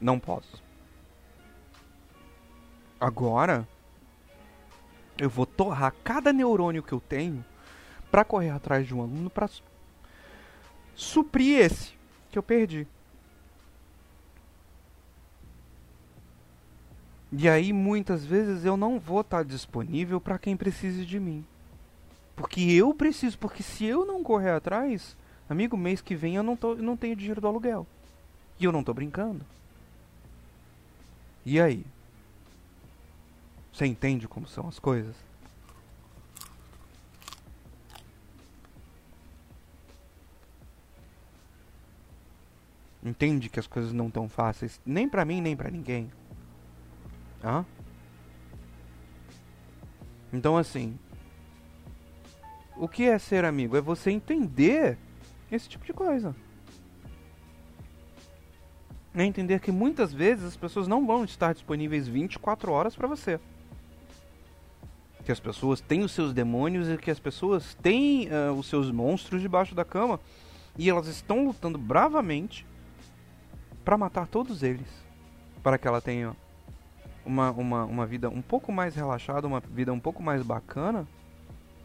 Não posso. Agora, eu vou torrar cada neurônio que eu tenho para correr atrás de um aluno para suprir esse que eu perdi. E aí muitas vezes eu não vou estar disponível para quem precise de mim. Porque eu preciso, porque se eu não correr atrás, amigo, mês que vem eu não, tô, eu não tenho dinheiro do aluguel. E eu não tô brincando. E aí? Você entende como são as coisas? Entende que as coisas não tão fáceis, nem para mim, nem para ninguém. Hã? Então assim, o que é ser amigo? É você entender esse tipo de coisa. É entender que muitas vezes as pessoas não vão estar disponíveis 24 horas para você. Que as pessoas têm os seus demônios e que as pessoas têm uh, os seus monstros debaixo da cama. E elas estão lutando bravamente para matar todos eles. Para que ela tenha uma, uma, uma vida um pouco mais relaxada, uma vida um pouco mais bacana.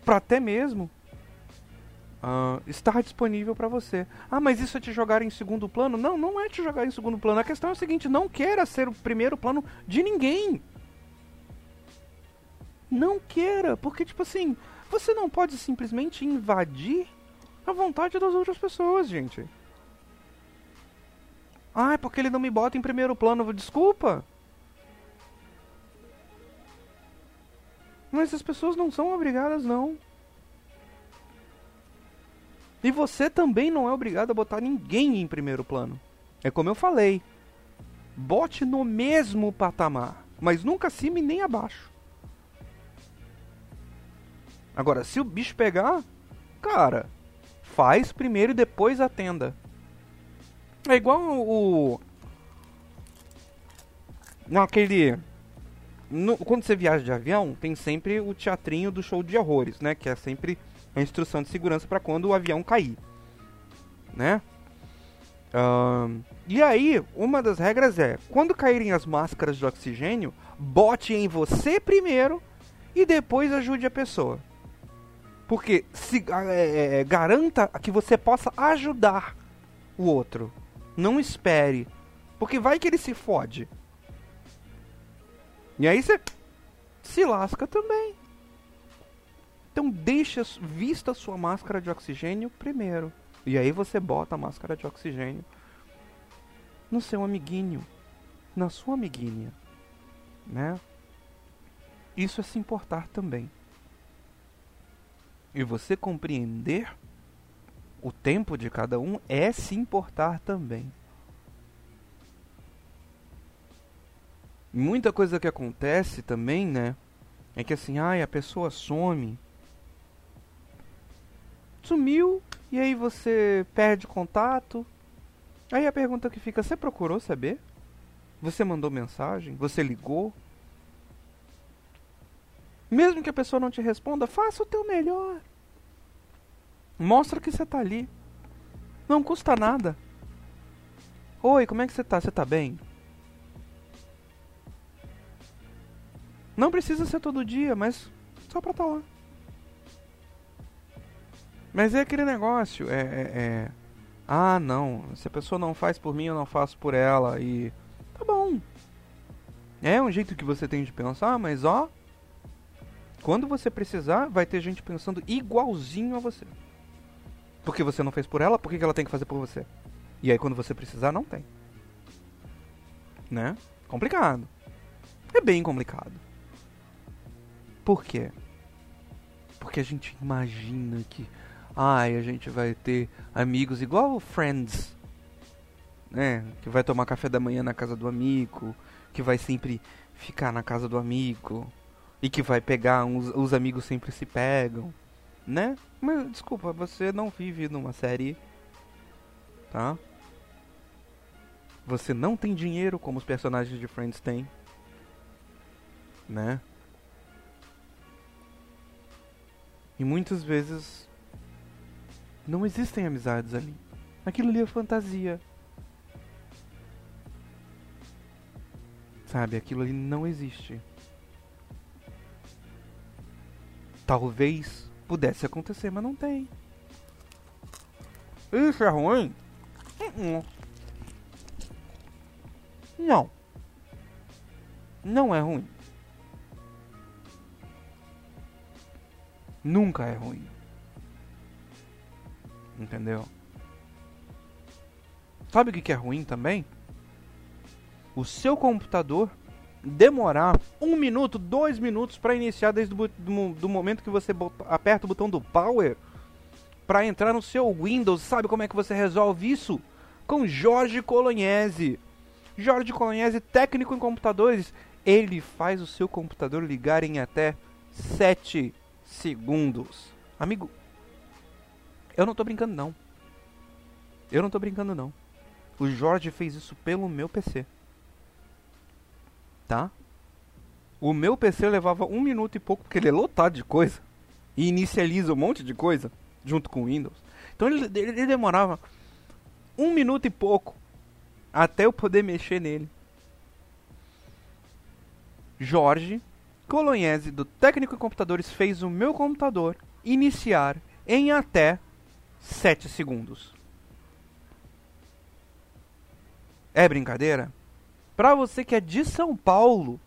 Para até mesmo uh, estar disponível para você. Ah, mas isso é te jogar em segundo plano? Não, não é te jogar em segundo plano. A questão é o seguinte: não queira ser o primeiro plano de ninguém. Não queira, porque, tipo assim, você não pode simplesmente invadir a vontade das outras pessoas, gente. Ah, é porque ele não me bota em primeiro plano. Desculpa. Mas as pessoas não são obrigadas, não. E você também não é obrigado a botar ninguém em primeiro plano. É como eu falei. Bote no mesmo patamar, mas nunca acima e nem abaixo. Agora, se o bicho pegar, cara, faz primeiro e depois atenda. É igual o. Naquele. No, quando você viaja de avião, tem sempre o teatrinho do show de horrores, né? Que é sempre a instrução de segurança para quando o avião cair, né? E aí, uma das regras é: quando caírem as máscaras de oxigênio, bote em você primeiro e depois ajude a pessoa. Porque se é, é, garanta que você possa ajudar o outro. Não espere. Porque vai que ele se fode. E aí você se lasca também. Então deixa, vista sua máscara de oxigênio primeiro. E aí você bota a máscara de oxigênio no seu amiguinho, na sua amiguinha, né? Isso é se importar também. E você compreender o tempo de cada um é se importar também. Muita coisa que acontece também, né? É que assim, ai, a pessoa some. Sumiu, e aí você perde contato. Aí a pergunta que fica, você procurou saber? Você mandou mensagem? Você ligou? Mesmo que a pessoa não te responda, faça o teu melhor. Mostra que você tá ali. Não custa nada. Oi, como é que você tá? Você tá bem? Não precisa ser todo dia, mas só pra estar tá lá. Mas é aquele negócio, é, é, é, Ah, não, se a pessoa não faz por mim, eu não faço por ela. E. Tá bom. É um jeito que você tem de pensar, mas ó. Quando você precisar, vai ter gente pensando igualzinho a você. Porque você não fez por ela, por que ela tem que fazer por você? E aí quando você precisar, não tem. Né? Complicado. É bem complicado. Por quê? Porque a gente imagina que ai, a gente vai ter amigos igual Friends, né? Que vai tomar café da manhã na casa do amigo, que vai sempre ficar na casa do amigo e que vai pegar uns, os amigos sempre se pegam né? Mas desculpa, você não vive numa série, tá? Você não tem dinheiro como os personagens de Friends têm, né? E muitas vezes não existem amizades ali. Aquilo ali é fantasia. Sabe, aquilo ali não existe. Talvez Pudesse acontecer, mas não tem. Isso é ruim? Uh -uh. Não. não é ruim. Nunca é ruim. Entendeu? Sabe o que é ruim também? O seu computador demorar um minuto, dois minutos para iniciar desde o do, momento que você aperta o botão do Power para entrar no seu Windows. Sabe como é que você resolve isso? Com Jorge Colognese. Jorge Colognese, técnico em computadores, ele faz o seu computador ligar em até 7 segundos. Amigo, eu não tô brincando não. Eu não tô brincando não. O Jorge fez isso pelo meu PC. Tá? O meu PC levava um minuto e pouco, porque ele é lotado de coisa. E inicializa um monte de coisa junto com o Windows. Então ele, ele demorava um minuto e pouco até eu poder mexer nele. Jorge Colognese, do Técnico em Computadores, fez o meu computador iniciar em até 7 segundos. É brincadeira? Para você que é de São Paulo,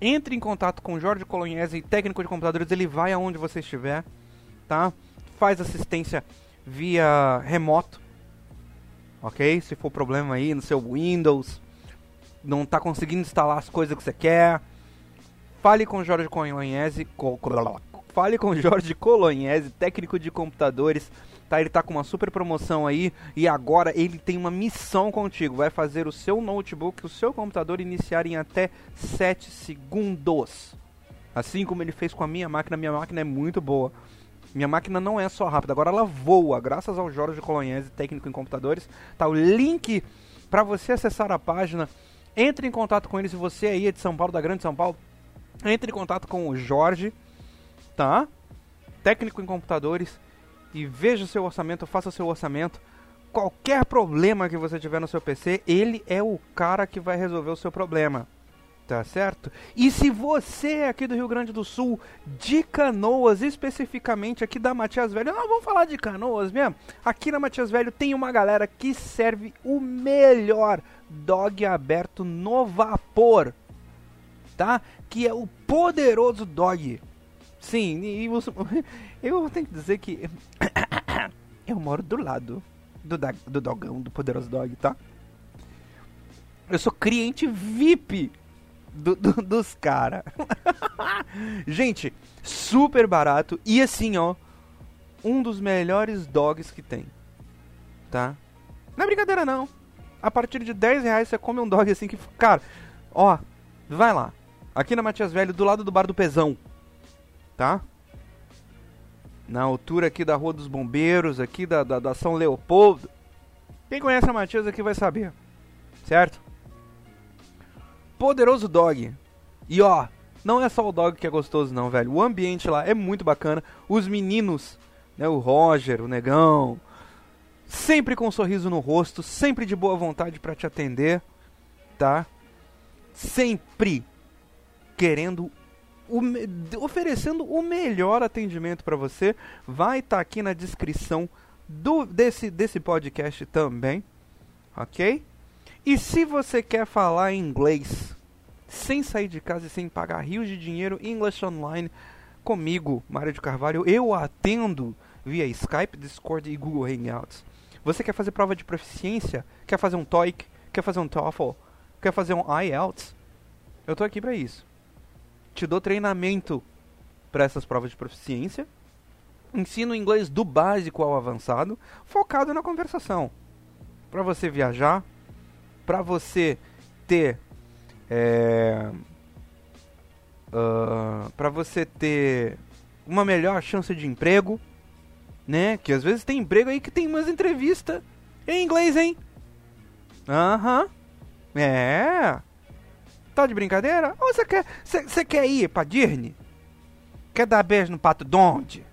entre em contato com Jorge Colognese, técnico de computadores, ele vai aonde você estiver, tá? Faz assistência via remoto, ok? Se for problema aí no seu Windows, não está conseguindo instalar as coisas que você quer, fale com Jorge Colognese, fale com Jorge Colognese, técnico de computadores, tá? Ele tá com uma super promoção aí e agora ele tem uma missão contigo, vai fazer o seu notebook, o seu computador iniciar em até 7 segundos. Assim como ele fez com a minha máquina, minha máquina é muito boa. Minha máquina não é só rápida, agora ela voa, graças ao Jorge Colognese, técnico em computadores. Tá o link para você acessar a página. Entre em contato com ele se você aí é de São Paulo, da Grande São Paulo. Entre em contato com o Jorge, tá? Técnico em computadores e veja seu orçamento, faça seu orçamento. Qualquer problema que você tiver no seu PC, ele é o cara que vai resolver o seu problema. Tá certo? E se você é aqui do Rio Grande do Sul, de Canoas, especificamente aqui da Matias Velho, nós vamos falar de Canoas mesmo. Aqui na Matias Velho tem uma galera que serve o melhor dog aberto no vapor, tá? Que é o poderoso dog. Sim, e eu tenho que dizer que eu moro do lado do, do dogão, do poderoso dog, tá? Eu sou cliente VIP do, do, dos caras. Gente, super barato. E assim, ó. Um dos melhores dogs que tem. Tá? Não é brincadeira, não. A partir de 10 reais você come um dog assim que. Cara, ó. Vai lá. Aqui na Matias Velho, do lado do bar do Pezão. Tá? Na altura aqui da Rua dos Bombeiros, aqui da, da, da São Leopoldo. Quem conhece a Matias aqui vai saber. Certo? Poderoso Dog. E ó, não é só o dog que é gostoso não, velho. O ambiente lá é muito bacana. Os meninos, né, o Roger, o Negão, sempre com um sorriso no rosto, sempre de boa vontade para te atender, tá? Sempre querendo oferecendo o melhor atendimento para você. Vai estar tá aqui na descrição do, desse, desse podcast também, ok? E se você quer falar inglês sem sair de casa e sem pagar rios de dinheiro, English Online comigo, Mário de Carvalho, eu atendo via Skype, Discord e Google Hangouts. Você quer fazer prova de proficiência? Quer fazer um TOEIC? Quer fazer um TOEFL? Quer fazer um IELTS? Eu tô aqui para isso. Te dou treinamento para essas provas de proficiência. Ensino inglês do básico ao avançado, focado na conversação. Para você viajar, para você ter é, uh, para você ter uma melhor chance de emprego, né? Que às vezes tem emprego aí que tem umas entrevistas em inglês, hein? Aham. É. Tá de brincadeira? Ou você quer, você quer ir pra Disney? Quer dar beijo no Pato Donde?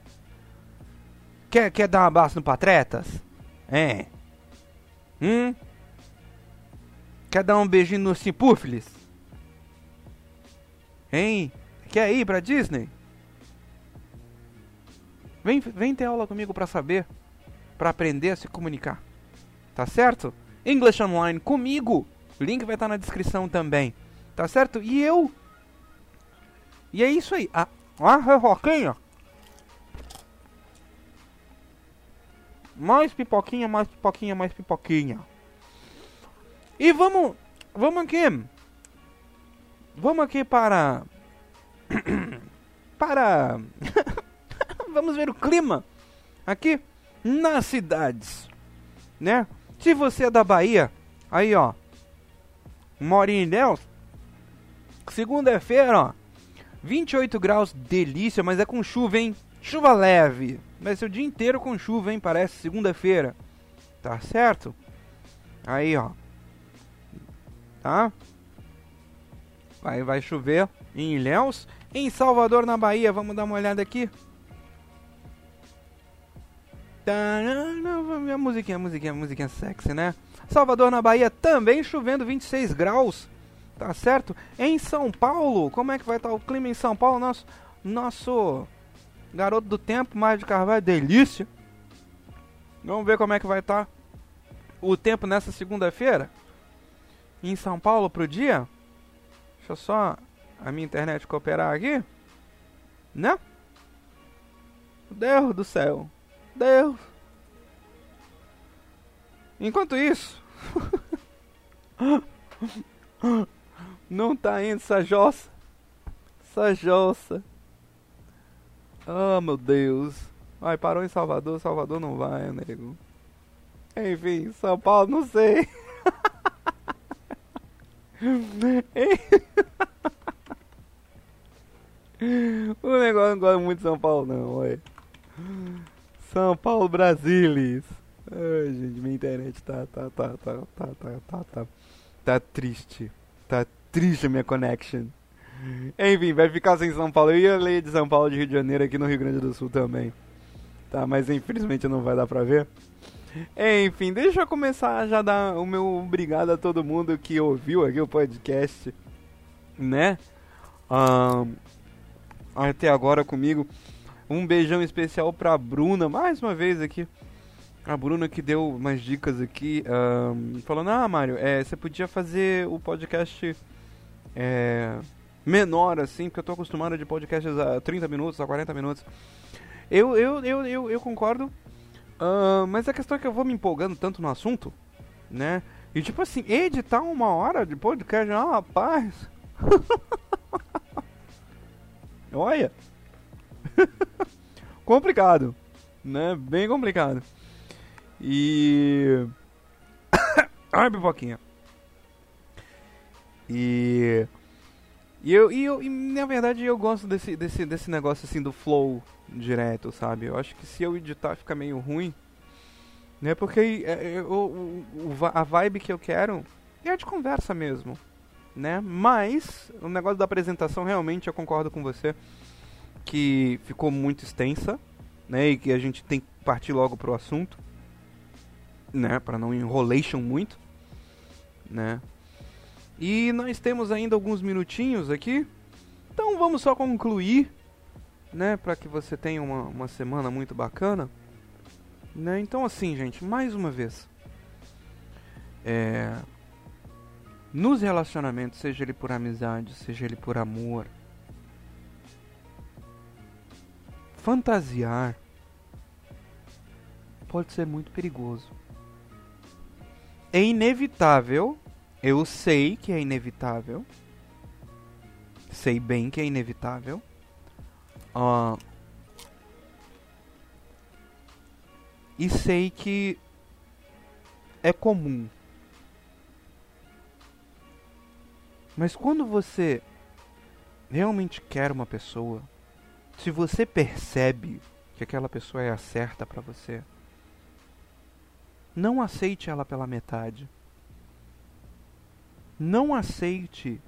Quer, quer dar um abraço no Patretas? É. Hum? Quer dar um beijinho no Simpúfilis? Hein? Quer ir pra Disney? Vem, vem ter aula comigo para saber, para aprender a se comunicar. Tá certo? English Online comigo. O link vai estar tá na descrição também. Tá certo? E eu. E é isso aí. Ah, a. Mais pipoquinha, mais pipoquinha, mais pipoquinha. E vamos. Vamos aqui. Vamos aqui para. para. vamos ver o clima aqui nas cidades, né? Se você é da Bahia, aí ó, mora em Ilhéus, segunda-feira, ó, 28 graus, delícia, mas é com chuva, hein? Chuva leve, vai ser o dia inteiro com chuva, hein? Parece segunda-feira, tá certo? Aí ó, tá? Vai, vai chover em Ilhéus, em Salvador, na Bahia, vamos dar uma olhada aqui. A musiquinha, a musiquinha, a musiquinha sexy, né? Salvador, na Bahia, também chovendo 26 graus. Tá certo? Em São Paulo, como é que vai estar tá o clima em São Paulo? Nosso, nosso garoto do tempo, Mário de Carvalho, delícia. Vamos ver como é que vai estar tá o tempo nessa segunda-feira. Em São Paulo pro dia. Deixa eu só a minha internet cooperar aqui. Né? Deus do céu. Deus. Enquanto isso, não tá indo essa jossa. Essa jossa. Oh, meu Deus. Ai, parou em Salvador. Salvador não vai, nego. Enfim, São Paulo, não sei. o negócio não gosta muito de São Paulo, não. São Paulo, Brasilis. Ai, gente, minha internet tá, tá, tá, tá, tá, tá, tá, tá, tá triste. Tá triste a minha connection. Enfim, vai ficar sem São Paulo. Eu ia ler de São Paulo de Rio de Janeiro aqui no Rio Grande do Sul também. Tá, mas infelizmente não vai dar pra ver. Enfim, deixa eu começar já dar o meu obrigado a todo mundo que ouviu aqui o podcast, né? Um, até agora comigo. Um beijão especial pra Bruna, mais uma vez aqui. A Bruna que deu umas dicas aqui, um, falando, ah, Mário, é, você podia fazer o podcast é, menor, assim, porque eu tô acostumado de podcasts a 30 minutos, a 40 minutos. Eu, eu, eu, eu, eu concordo, uh, mas a questão é que eu vou me empolgando tanto no assunto, né? E tipo assim, editar uma hora de podcast, ah, rapaz. Olha. complicado, né? Bem complicado. E. Ai, pipoquinha. E. E eu, e eu e, na verdade eu gosto desse, desse, desse negócio assim do flow direto, sabe? Eu acho que se eu editar fica meio ruim. Né? Porque é, é, o, o, a vibe que eu quero é a de conversa mesmo. Né? Mas o negócio da apresentação realmente eu concordo com você que ficou muito extensa, né, e que a gente tem que partir logo pro assunto, né, para não enrolation muito, né? E nós temos ainda alguns minutinhos aqui, então vamos só concluir, né, para que você tenha uma, uma semana muito bacana, né? Então assim, gente, mais uma vez, é, nos relacionamentos, seja ele por amizade, seja ele por amor, fantasiar pode ser muito perigoso. É inevitável, eu sei que é inevitável, sei bem que é inevitável. Uh, e sei que é comum. Mas quando você realmente quer uma pessoa, se você percebe que aquela pessoa é a certa para você, não aceite ela pela metade. Não aceite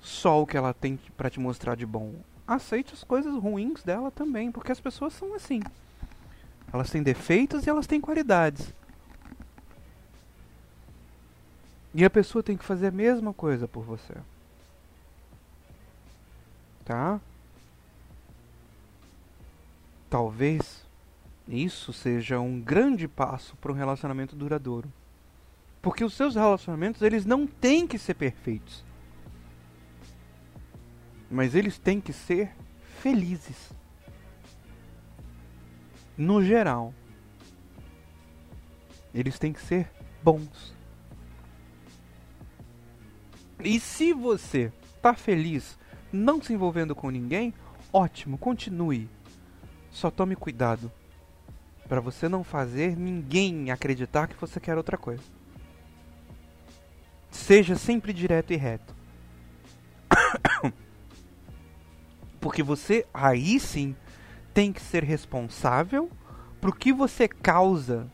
só o que ela tem para te mostrar de bom. Aceite as coisas ruins dela também, porque as pessoas são assim. Elas têm defeitos e elas têm qualidades. E a pessoa tem que fazer a mesma coisa por você. Tá? Talvez isso seja um grande passo para um relacionamento duradouro. Porque os seus relacionamentos, eles não têm que ser perfeitos. Mas eles têm que ser felizes. No geral. Eles têm que ser bons. E se você tá feliz não se envolvendo com ninguém, ótimo, continue. Só tome cuidado para você não fazer ninguém acreditar que você quer outra coisa. Seja sempre direto e reto. Porque você aí sim tem que ser responsável pro que você causa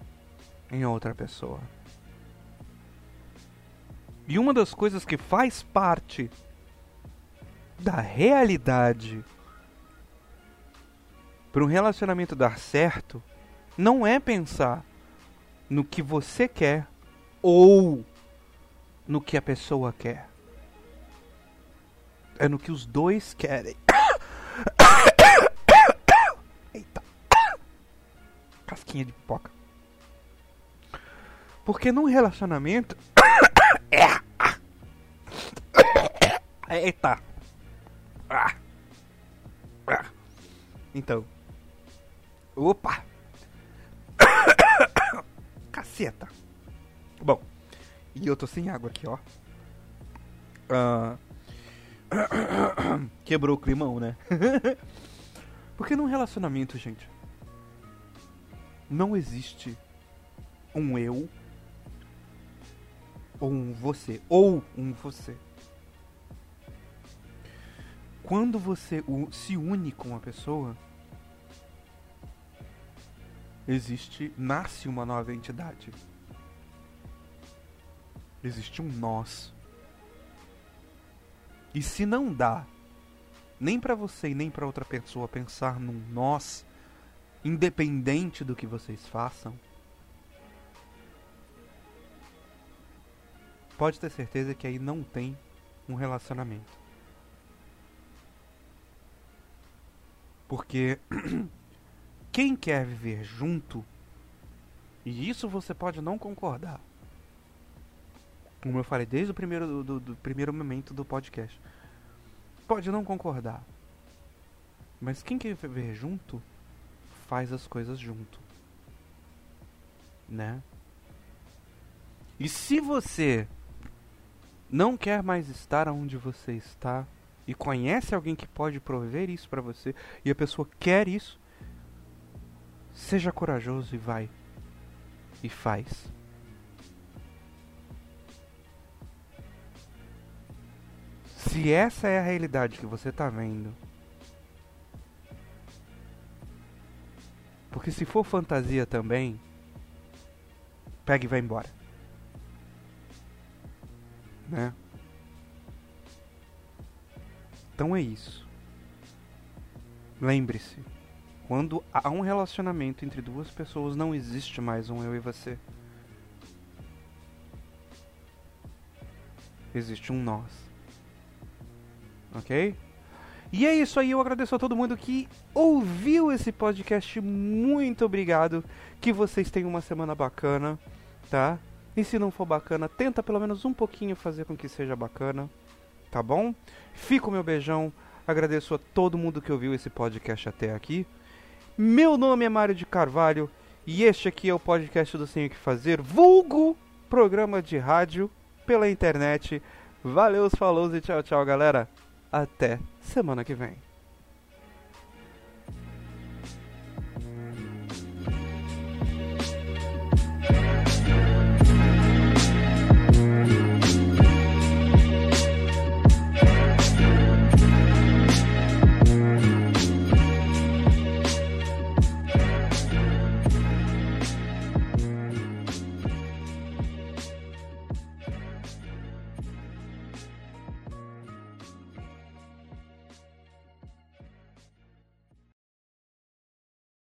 em outra pessoa. E uma das coisas que faz parte da realidade para um relacionamento dar certo não é pensar no que você quer ou no que a pessoa quer. É no que os dois querem. Eita. Casquinha de pipoca. Porque num relacionamento. Eita. Então. Opa! Caceta. Bom. E eu tô sem água aqui, ó. Uh... Quebrou o climão, né? Porque num relacionamento, gente, não existe um eu ou um você, ou um você. Quando você se une com uma pessoa, existe, nasce uma nova entidade. Existe um nós. E se não dá nem para você e nem para outra pessoa pensar num nós, independente do que vocês façam, pode ter certeza que aí não tem um relacionamento. Porque quem quer viver junto, e isso você pode não concordar, como eu falei desde o primeiro, do, do, do primeiro momento do podcast, pode não concordar, mas quem quer viver junto, faz as coisas junto, né? E se você não quer mais estar onde você está e conhece alguém que pode prover isso para você e a pessoa quer isso, Seja corajoso e vai. E faz. Se essa é a realidade que você tá vendo. Porque se for fantasia também, pega e vai embora. Né? Então é isso. Lembre-se. Quando há um relacionamento entre duas pessoas, não existe mais um eu e você. Existe um nós. Ok? E é isso aí, eu agradeço a todo mundo que ouviu esse podcast. Muito obrigado. Que vocês tenham uma semana bacana, tá? E se não for bacana, tenta pelo menos um pouquinho fazer com que seja bacana, tá bom? Fico o meu beijão. Agradeço a todo mundo que ouviu esse podcast até aqui. Meu nome é Mário de Carvalho e este aqui é o podcast do Sem O Que Fazer, vulgo programa de rádio pela internet. Valeu, falou e tchau, tchau, galera. Até semana que vem.